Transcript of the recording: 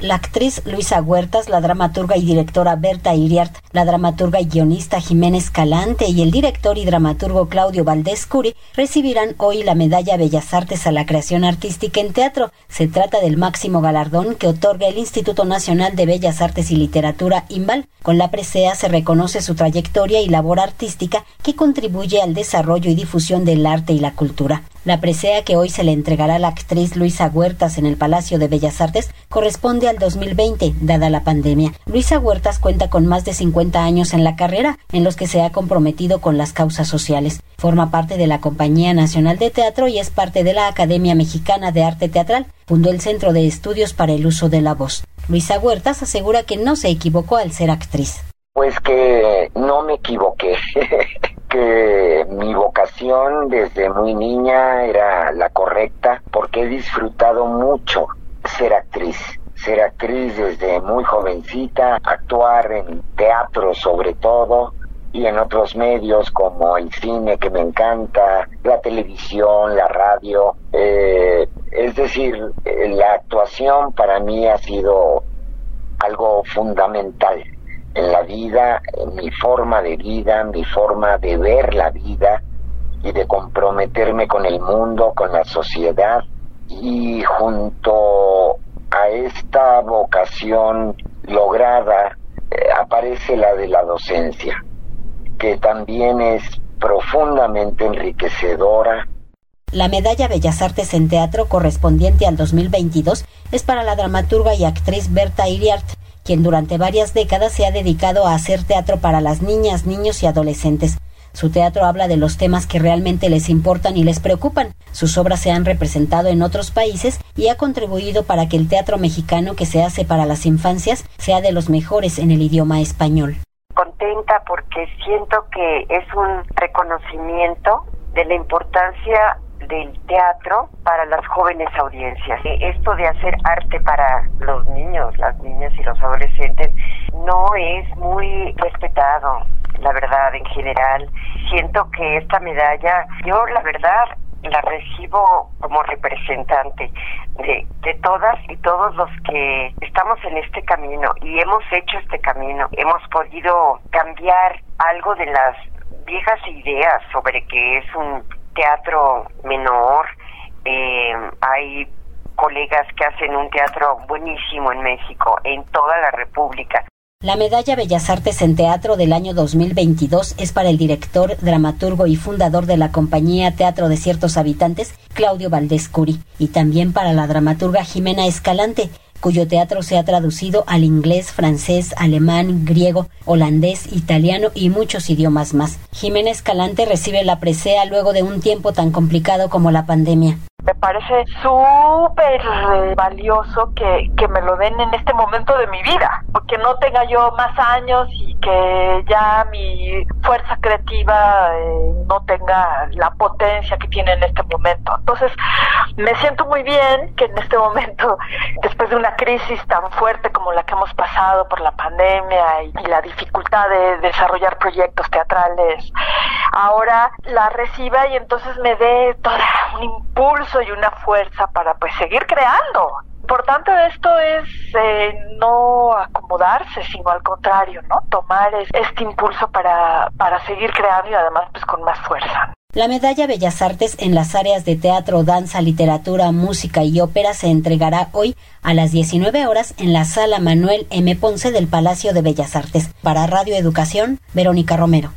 La actriz Luisa Huertas, la dramaturga y directora Berta Iriart, la dramaturga y guionista Jiménez Calante y el director y dramaturgo Claudio Valdés Curi recibirán hoy la medalla Bellas Artes a la creación artística en teatro. Se trata del máximo galardón que otorga el Instituto Nacional de Bellas Artes y Literatura IMBAL. Con la presea se reconoce su trayectoria y labor artística que contribuye al desarrollo y difusión del arte y la cultura. La presea que hoy se le entregará a la actriz Luisa Huertas en el Palacio de Bellas Artes corresponde al 2020, dada la pandemia. Luisa Huertas cuenta con más de 50 años en la carrera, en los que se ha comprometido con las causas sociales. Forma parte de la Compañía Nacional de Teatro y es parte de la Academia Mexicana de Arte Teatral. Fundó el Centro de Estudios para el Uso de la Voz. Luisa Huertas asegura que no se equivocó al ser actriz. Pues que no me equivoqué. que mi vocación desde muy niña era la correcta porque he disfrutado mucho ser actriz. Ser actriz desde muy jovencita, actuar en teatro sobre todo y en otros medios como el cine que me encanta, la televisión, la radio. Eh, es decir, la actuación para mí ha sido algo fundamental en la vida, en mi forma de vida, mi forma de ver la vida y de comprometerme con el mundo, con la sociedad. Y junto esta vocación lograda eh, aparece la de la docencia, que también es profundamente enriquecedora. La medalla Bellas Artes en Teatro correspondiente al 2022 es para la dramaturga y actriz Berta Iriart, quien durante varias décadas se ha dedicado a hacer teatro para las niñas, niños y adolescentes. Su teatro habla de los temas que realmente les importan y les preocupan. Sus obras se han representado en otros países y ha contribuido para que el teatro mexicano que se hace para las infancias sea de los mejores en el idioma español. Contenta porque siento que es un reconocimiento de la importancia del teatro para las jóvenes audiencias. Esto de hacer arte para los niños, las niñas y los adolescentes no es muy respetado, la verdad, en general. Siento que esta medalla, yo la verdad la recibo como representante de, de todas y todos los que estamos en este camino y hemos hecho este camino, hemos podido cambiar algo de las viejas ideas sobre que es un teatro menor, eh, hay colegas que hacen un teatro buenísimo en México, en toda la República. La medalla Bellas Artes en Teatro del año 2022 es para el director, dramaturgo y fundador de la compañía Teatro de Ciertos Habitantes, Claudio Valdés Curi, y también para la dramaturga Jimena Escalante, cuyo teatro se ha traducido al inglés, francés, alemán, griego, holandés, italiano y muchos idiomas más. Jiménez Calante recibe la presea luego de un tiempo tan complicado como la pandemia. Me parece súper valioso que, que me lo den en este momento de mi vida, porque no tenga yo más años y que ya mi fuerza creativa eh, no tenga la potencia que tiene en este momento. Entonces, me siento muy bien que en este momento, después de una crisis tan fuerte como la que hemos pasado por la pandemia y, y la dificultad de desarrollar proyectos teatrales, ahora la reciba y entonces me dé todo un impulso y una fuerza para pues seguir creando. Importante de esto es eh, no acomodarse, sino al contrario, ¿no? Tomar este impulso para, para seguir creando y además pues con más fuerza. La medalla Bellas Artes en las áreas de teatro, danza, literatura, música y ópera se entregará hoy a las 19 horas en la sala Manuel M. Ponce del Palacio de Bellas Artes. Para Radio Educación, Verónica Romero.